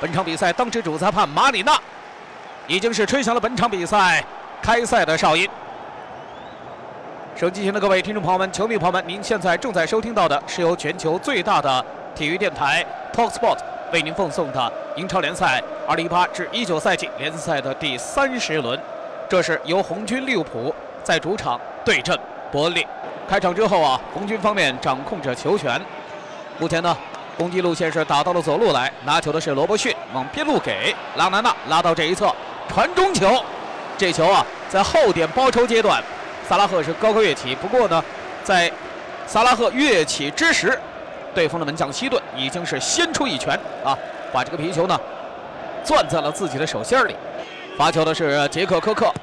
本场比赛当值主裁判马里纳已经是吹响了本场比赛开赛的哨音。手机前的各位听众朋友们、球迷朋友们，您现在正在收听到的是由全球最大的体育电台 Talksport 为您奉送的英超联赛2018至19赛季联赛的第三十轮。这是由红军利物浦在主场对阵伯恩利。开场之后啊，红军方面掌控着球权。目前呢。攻击路线是打到了左路来，拿球的是罗伯逊，往边路给拉纳纳拉到这一侧，传中球，这球啊在后点包抄阶段，萨拉赫是高高跃起。不过呢，在萨拉赫跃起之时，对方的门将希顿已经是先出一拳啊，把这个皮球呢攥在了自己的手心里。发球的是杰克科克，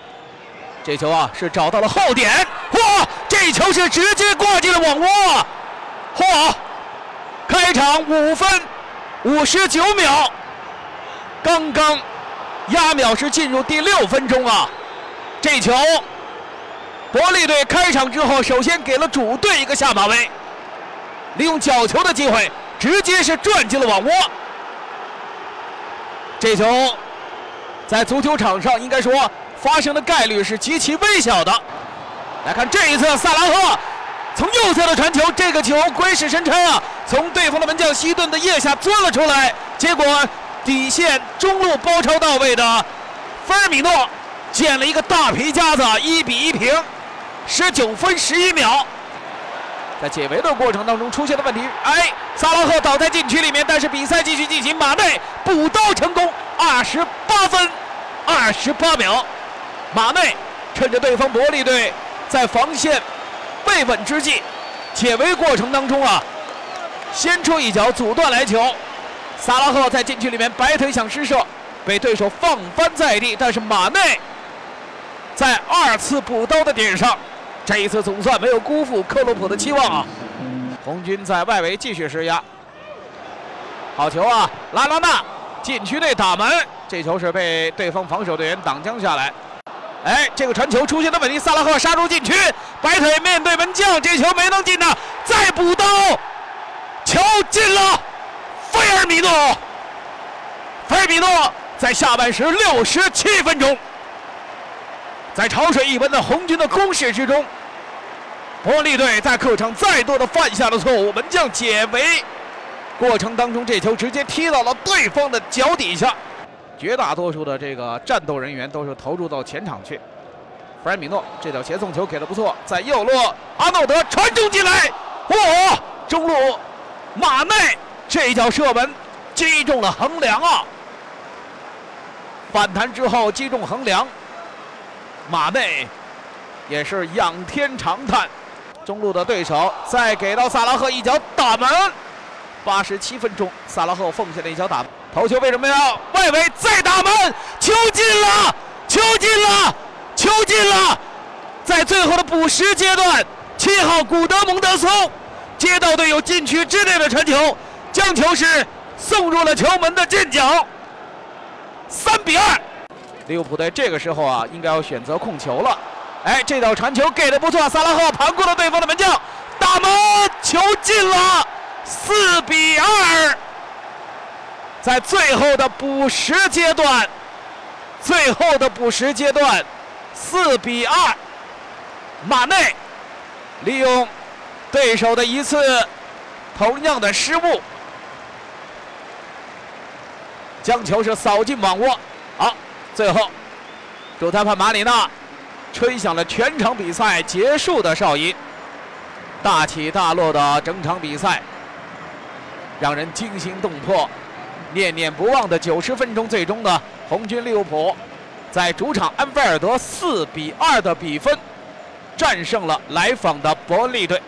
这球啊是找到了后点，嚯，这球是直接挂进了网窝，嚯！开场五分五十九秒，刚刚压秒是进入第六分钟啊！这球，伯利队开场之后首先给了主队一个下马威，利用角球的机会直接是转进了网窝。这球在足球场上应该说发生的概率是极其微小的。来看这一侧，萨拉赫。从右侧的传球，这个球鬼使神差啊，从对方的门将西顿的腋下钻了出来，结果底线中路包抄到位的菲尔米诺捡了一个大皮夹子，一比一平，十九分十一秒。在解围的过程当中出现了问题，哎，萨拉赫倒在禁区里面，但是比赛继续进行，马内补刀成功，二十八分二十八秒，马内趁着对方伯利队在防线。未稳之际，解围过程当中啊，先出一脚阻断来球。萨拉赫在禁区里面摆腿想施射，被对手放翻在地。但是马内在二次补刀的点上，这一次总算没有辜负克洛普的期望啊。红军在外围继续施压，好球啊！拉拉纳禁区内打门，这球是被对方防守队员挡将下来。哎，这个传球出现的问题，萨拉赫杀入禁区，摆腿面对门将，这球没能进呢，再补刀，球进了，菲尔米诺，菲尔米诺在下半时六十七分钟，在潮水一般的红军的攻势之中，伯利队在客场再度的犯下了错误，门将解围过程当中，这球直接踢到了对方的脚底下。绝大多数的这个战斗人员都是投入到前场去。弗莱米诺这脚斜送球给的不错，在右路阿诺德传中进来，嚯！中路马内这一脚射门击中了横梁啊！反弹之后击中横梁，马内也是仰天长叹。中路的对手再给到萨拉赫一脚打门，八十七分钟，萨拉赫奉献了一脚打。头球为什么要外围再打门？球进了，球进了，球进了！在最后的补时阶段，七号古德蒙德松接到队友禁区之内的传球，将球是送入了球门的近角。三比二，利物浦队这个时候啊，应该要选择控球了。哎，这道传球给的不错，萨拉赫盘过了对方的门将，打门，球进了，四比二。在最后的补时阶段，最后的补时阶段，四比二，马内利用对手的一次同样的失误，将球是扫进网窝。好，最后主裁判马里纳吹响了全场比赛结束的哨音。大起大落的整场比赛，让人惊心动魄。念念不忘的九十分钟，最终呢，红军利物浦在主场安菲尔德四比二的比分战胜了来访的伯利队。